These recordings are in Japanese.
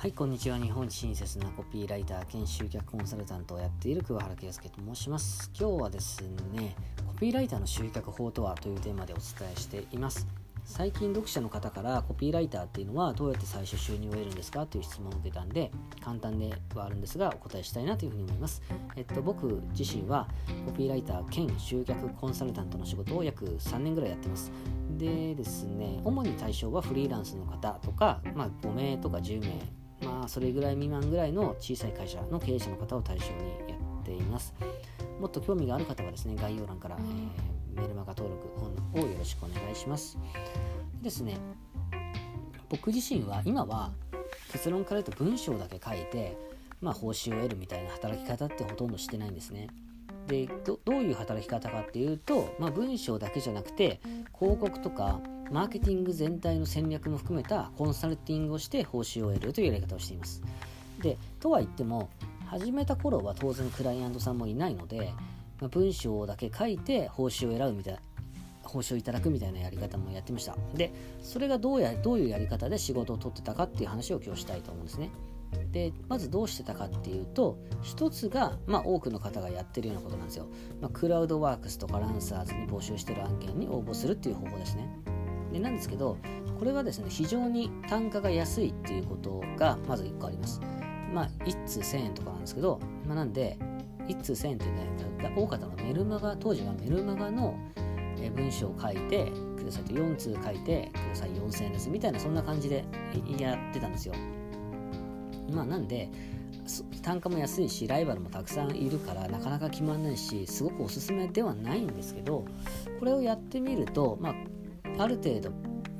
はい、こんにちは。日本親切なコピーライター兼集客コンサルタントをやっている桑原圭介と申します。今日はですね、コピーライターの集客法とはというテーマでお伝えしています。最近読者の方からコピーライターっていうのはどうやって最初収入を得るんですかという質問を受けたんで簡単ではあるんですがお答えしたいなというふうに思います。えっと、僕自身はコピーライター兼集客コンサルタントの仕事を約3年ぐらいやってます。でですね、主に対象はフリーランスの方とか、まあ、5名とか10名まあそれぐらい未満ぐらいの小さい会社の経営者の方を対象にやっています。もっと興味がある方はですね概要欄から、えー、メルマガ登録をよろしくお願いします。ですね僕自身は今は結論から言うと文章だけ書いてまあ報酬を得るみたいな働き方ってほとんどしてないんですね。でどういう働き方かっていうと、まあ、文章だけじゃなくて広告とかマーケティング全体の戦略も含めたコンサルティングをして報酬を得るというやり方をしています。でとは言っても始めた頃は当然クライアントさんもいないので、まあ、文章だけ書いて報酬を選ぶみたいな報酬をいただくみたいなやり方もやってました。でそれがどうやどういうやり方で仕事を取ってたかっていう話を今日したいと思うんですね。でまずどうしてたかっていうと一つが、まあ、多くの方がやってるようなことなんですよ、まあ、クラウドワークスとかランサーズに募集してる案件に応募するっていう方法ですね。でなんですけどこれはですね非常に単価が安いっていうことがまず1個あります。まあ1通1000円とかなんですけど、まあ、なんで1通1000円ってね多かったのはメルマガ当時はメルマガの文章を書いてくださいと4通書いてください4000円ですみたいなそんな感じでやってたんですよ。まあなんで単価も安いしライバルもたくさんいるからなかなか決まらないしすごくおすすめではないんですけどこれをやってみると、まあ、ある程度、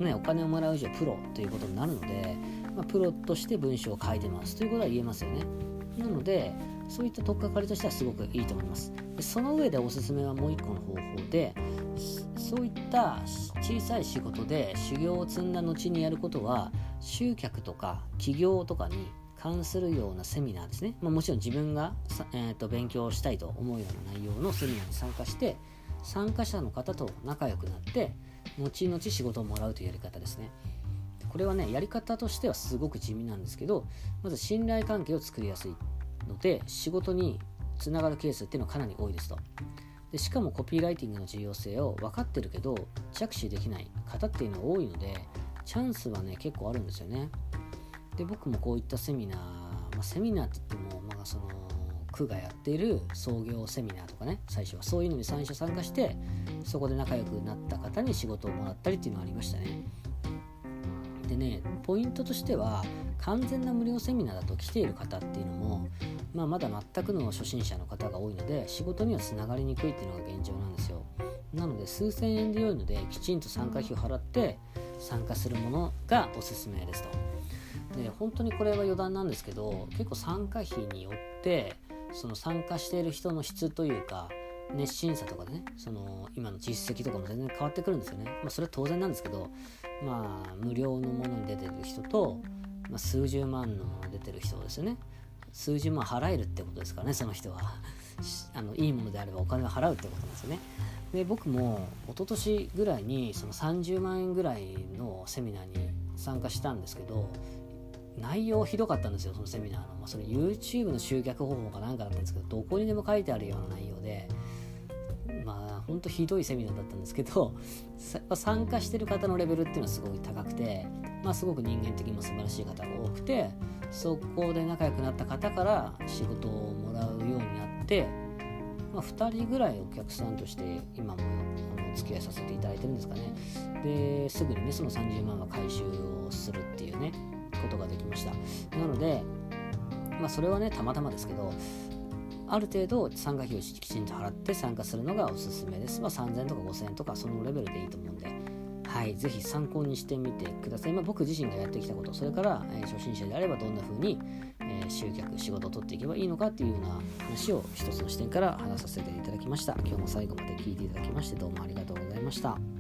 ね、お金をもらう以上プロということになるので、まあ、プロとして文章を書いてますということは言えますよね。なのでそういった取っかかりとしてはすごくいいと思います。その上でおすすめはもう一個の方法でそういった小さい仕事で修行を積んだ後にやることは集客とか起業とかに関するようなセミナーですね、まあ、もちろん自分が、えーと、勉強したいと思うような内容のセミナーに参加して参加者の方と仲良くなって後々仕事をもらうというやり方ですね。これはねやり方としてはすごく地味なんですけどまず信頼関係を作りやすいので仕事につながるケースっていうのはかなり多いですと。でしかもコピーライティングの重要性を分かってるけど着手できない方っていうのは多いのでチャンスはね結構あるんですよね。で僕もこういったセミナー、まあ、セミナーって言っても、まあ、その区がやっている創業セミナーとかね最初はそういうのに最初参加してそこで仲良くなった方に仕事をもらったりっていうのがありましたね。でねポイントとしては完全な無料セミナーだと来ている方っていうのも、まあ、まだ全くの初心者の方が多いので仕事にはつながりにくいっていうのが現状なんですよ。なので数千円で良いのできちんと参加費を払って参加するものがおすすめですと。で本当にこれは余談なんですけど結構参加費によってその参加している人の質というか熱心さとかでねその今の実績とかも全然変わってくるんですよね、まあ、それは当然なんですけどまあ無料のものに出てる人と、まあ、数十万の出てる人ですよね。数十万払えるってことですからねその人は。あのいいものであればお金を払うってことなんですよね。で僕も一昨年ぐらいにその30万円ぐらいのセミナーに参加したんですけど内容ひどかったんですよそのセミナーの、まあ、それ YouTube の集客方法かなんかだったんですけどどこにでも書いてあるような内容でまあほんとひどいセミナーだったんですけど参加してる方のレベルっていうのはすごい高くて、まあ、すごく人間的にも素晴らしい方が多くてそこで仲良くなった方から仕事をもらうようになって、まあ、2人ぐらいお客さんとして今もお付き合いさせていただいてるんですかね。ですぐにねその30万は回収をするっていうね。ことができましたなのでまあそれはねたまたまですけどある程度参加費をきちんと払って参加するのがおすすめです。まあ、3000とか5000とかそのレベルでいいと思うんで、はい、ぜひ参考にしてみてください。まあ、僕自身がやってきたこと、それから、えー、初心者であればどんな風に、えー、集客、仕事を取っていけばいいのかっていうような話を一つの視点から話させていただきました。今日も最後まで聞いていただきましてどうもありがとうございました。